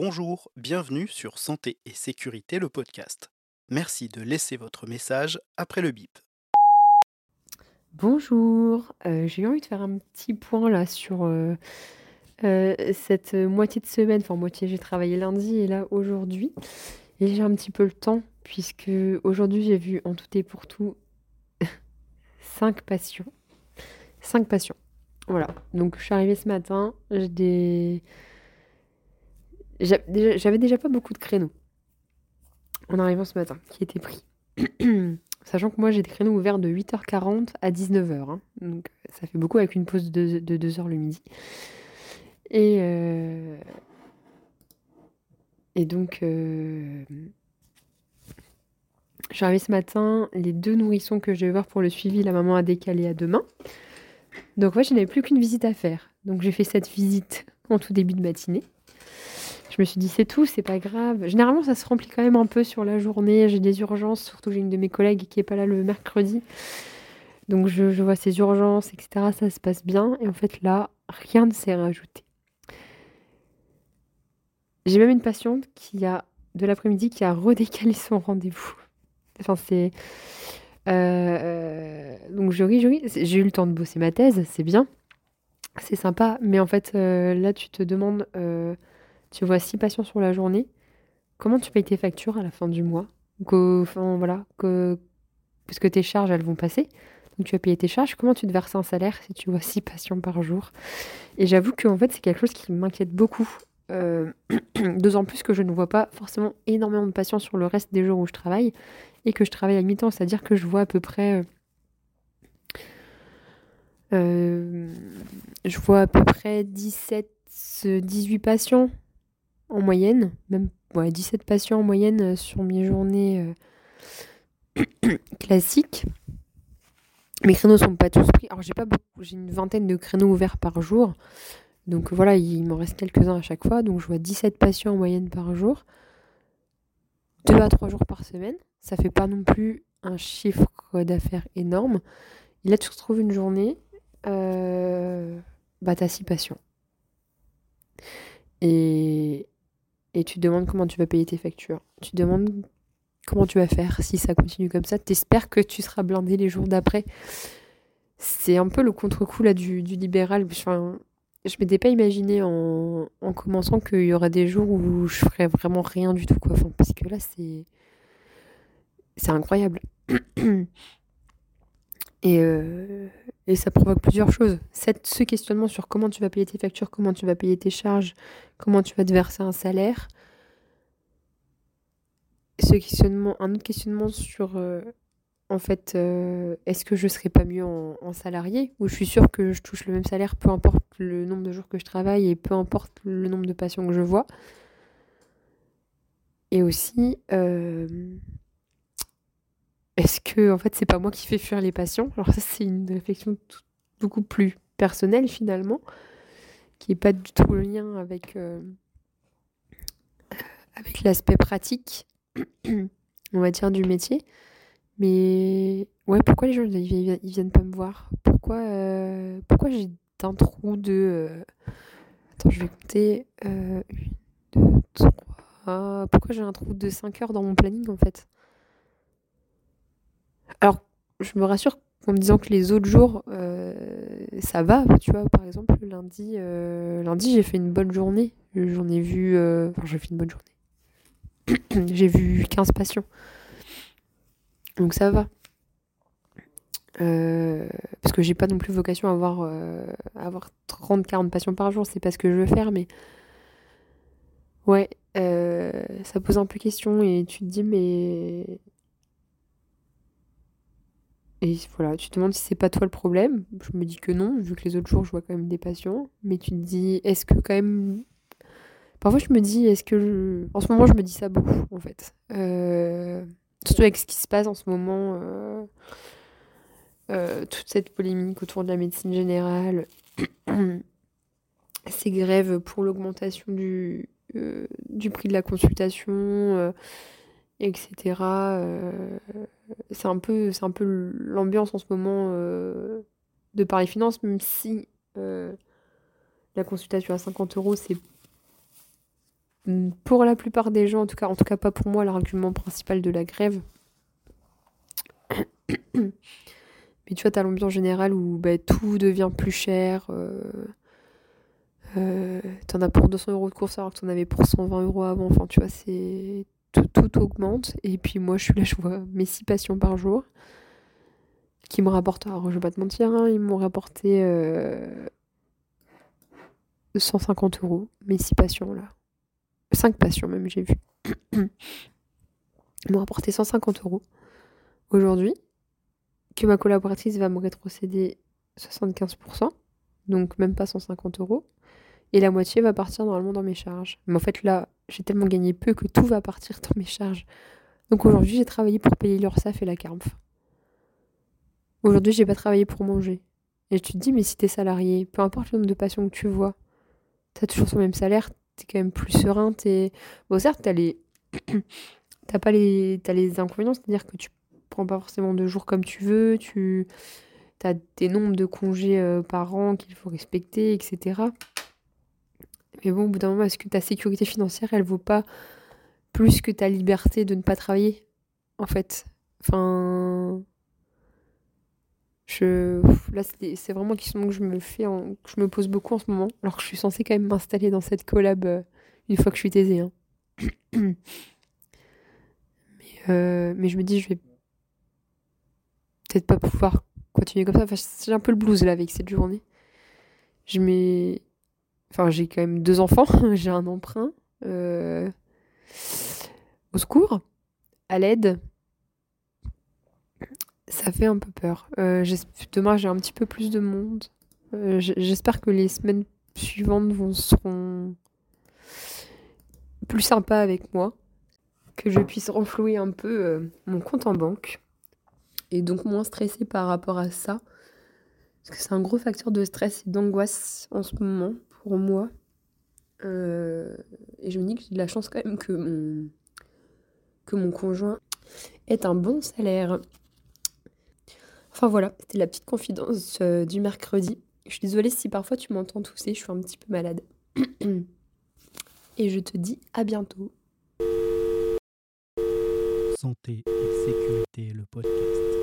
Bonjour, bienvenue sur Santé et Sécurité, le podcast. Merci de laisser votre message après le bip. Bonjour, euh, j'ai eu envie de faire un petit point là sur euh, euh, cette moitié de semaine, enfin moitié, j'ai travaillé lundi et là aujourd'hui. Et j'ai un petit peu le temps puisque aujourd'hui j'ai vu en tout et pour tout cinq patients. Cinq patients. Voilà, donc je suis arrivée ce matin, j'ai des... J'avais déjà pas beaucoup de créneaux en arrivant ce matin qui étaient pris. Sachant que moi j'ai des créneaux ouverts de 8h40 à 19h. hein. Donc ça fait beaucoup avec une pause de, de 2 heures le midi. Et, euh, et donc euh, je suis arrivée ce matin, les deux nourrissons que je vais voir pour le suivi, la maman a décalé à demain. Donc moi je n'avais plus qu'une visite à faire. Donc j'ai fait cette visite en tout début de matinée. Je me suis dit, c'est tout, c'est pas grave. Généralement, ça se remplit quand même un peu sur la journée. J'ai des urgences, surtout j'ai une de mes collègues qui est pas là le mercredi. Donc je, vois ces urgences, etc. Ça se passe bien. Et en fait, là, rien ne s'est rajouté. J'ai même une patiente qui a, de l'après-midi, qui a redécalé son rendez-vous. Enfin, c'est. euh, donc je ris, je ris. J'ai eu le temps de bosser ma thèse, c'est bien. C'est sympa. Mais en fait, euh, là, tu te demandes. euh, tu vois six patients sur la journée. Comment tu payes tes factures à la fin du mois? Enfin, voilà, que, parce que tes charges, elles vont passer. Donc tu vas payer tes charges. Comment tu te verses un salaire si tu vois six patients par jour? Et j'avoue que en fait, c'est quelque chose qui m'inquiète beaucoup. Euh, D'autant plus que je ne vois pas forcément énormément de patients sur le reste des jours où je travaille et que je travaille à mi-temps. C'est-à-dire que je vois à peu près... euh, euh, je vois à peu près 17, euh, 18 patients en moyenne, même ouais, 17 patients en moyenne euh, sur mes journées euh, classiques. Mes créneaux sont pas tous pris. Alors j'ai pas beaucoup, j'ai une vingtaine de créneaux ouverts par jour. Donc voilà, il m'en reste quelques-uns à chaque fois. Donc je vois 17 patients en moyenne par jour. 2 à 3 jours par semaine. Ça fait pas non plus un chiffre d'affaires énorme. Et là tu retrouves une journée, euh, bah t'as 6 patients. Et, et tu te demandes comment tu vas payer tes factures. Tu te demandes comment tu vas faire si ça continue comme ça. T'espères que tu seras blindé les jours d'après. C'est un peu le contre-coup là du, libéral. Enfin, je m'étais pas imaginé en, en commençant qu'il y aurait des jours où je ferais vraiment rien du tout. Enfin, parce que là c'est c'est incroyable. Et, euh, et ça provoque plusieurs choses. Ce questionnement sur comment tu vas payer tes factures, comment tu vas payer tes charges, comment tu vas te verser un salaire. Ce questionnement, un autre questionnement sur, euh, en fait, euh, est-ce que je serais pas mieux en, en salarié? Ou je suis sûre que je touche le même salaire, peu importe le nombre de jours que je travaille et peu importe le nombre de patients que je vois. Et aussi, euh, est-ce que, en fait, c'est pas moi qui fais fuir les patients? Alors ça, c'est une réflexion beaucoup plus personnelle finalement, qui est pas du tout le lien avec, euh, avec l'aspect pratique, on va dire, du métier. Mais ouais, pourquoi les gens ils, ils viennent pas me voir? Pourquoi, euh, pourquoi j'ai un trou de... euh, Attends, je vais compter. Euh, une, deux, trois... Pourquoi j'ai un trou de 5 heures dans mon planning en fait? Alors, je me rassure en me disant que les autres jours, euh, ça va. Tu vois, par exemple, lundi, euh, lundi j'ai fait une bonne journée. J'en ai vu... euh, Enfin, j'ai fait une bonne journée. j'ai vu 15 patients. Donc ça va. Parce que j'ai pas non plus vocation à avoir, à avoir 30-40 patients par jour, c'est pas ce que je veux faire, mais ouais, ça pose un peu question et tu te dis, mais. Et voilà, tu te demandes si c'est pas toi le problème. Je me dis que non, vu que les autres jours je vois quand même des patients, mais tu te dis, est-ce que quand même. Parfois je me dis, est-ce que. En ce moment, je me dis ça beaucoup, en fait. Euh, Surtout avec ce qui se passe en ce moment. euh, euh, toute cette polémique autour de la médecine générale, ces grèves pour l'augmentation du, du prix de la consultation, etc. c'est un peu, c'est un peu l'ambiance en ce moment euh, de Paris Finance, même si euh, la consultation à 50 euros, c'est mmh, pour la plupart des gens, en tout cas, en tout cas pas pour moi, l'argument principal de la grève. Mais tu vois, t'as l'ambiance générale où bah, tout devient plus cher. Euh, euh, t'en as pour 200 euros de course alors que t'en avais pour 120 euros avant. Enfin, tu vois, c'est tout, augmente. Et puis moi, je suis là, je vois mes 6 passions par jour qui me rapportent, alors je vais pas te mentir, hein, ils m'ont rapporté 150 euh, euros, mes 6 passions là. 5 passions même, j'ai vu. ils m'ont rapporté 150 euros aujourd'hui que ma collaboratrice va me rétrocéder 75%, donc même pas 150 euros, et la moitié va partir normalement dans mes charges. Mais en fait là, j'ai tellement gagné peu que tout va partir dans mes charges. Donc aujourd'hui, j'ai travaillé pour payer l'URSSAF et la CARMF. Aujourd'hui, j'ai pas travaillé pour manger. Et tu te dis, mais si t'es salarié, peu importe le nombre de passions que tu vois, t'as toujours ton même salaire, t'es quand même plus serein, t'es... Bon certes, t'as les... t'as pas les... T'as les inconvénients, c'est-à-dire que tu prends pas forcément de jours comme tu veux, tu as des nombres de congés euh, par an qu'il faut respecter, etc. Mais bon, au bout d'un moment, est-ce que ta sécurité financière, elle vaut pas plus que ta liberté de ne pas travailler En fait? Enfin. Je... Là, c'est vraiment une question que je me fais, que je me pose beaucoup en ce moment. Alors que je suis censée quand même m'installer dans cette collab euh, une fois que je suis taisée. Hein. mais, euh, mais je me dis, je vais peut-être pas pouvoir continuer comme ça. Enfin, j'ai un peu le blues là avec cette journée. Je mets. Enfin, j'ai quand même deux enfants, j'ai un emprunt. Euh, au secours, à l'aide. Ça fait un peu peur. Euh, demain, j'ai un petit peu plus de monde. Euh, j'espère que les semaines suivantes vont seront plus sympas avec moi. Que je puisse renflouer un peu mon compte en banque et donc moins stressée par rapport à ça. Parce que c'est un gros facteur de stress et d'angoisse en ce moment moi. Euh, et je me dis que j'ai de la chance quand même que mon, que mon conjoint ait un bon salaire. Enfin voilà, c'était la petite confidence euh, du mercredi. Je suis désolée si parfois tu m'entends tousser, je suis un petit peu malade. et je te dis à bientôt. Santé et sécurité, le podcast.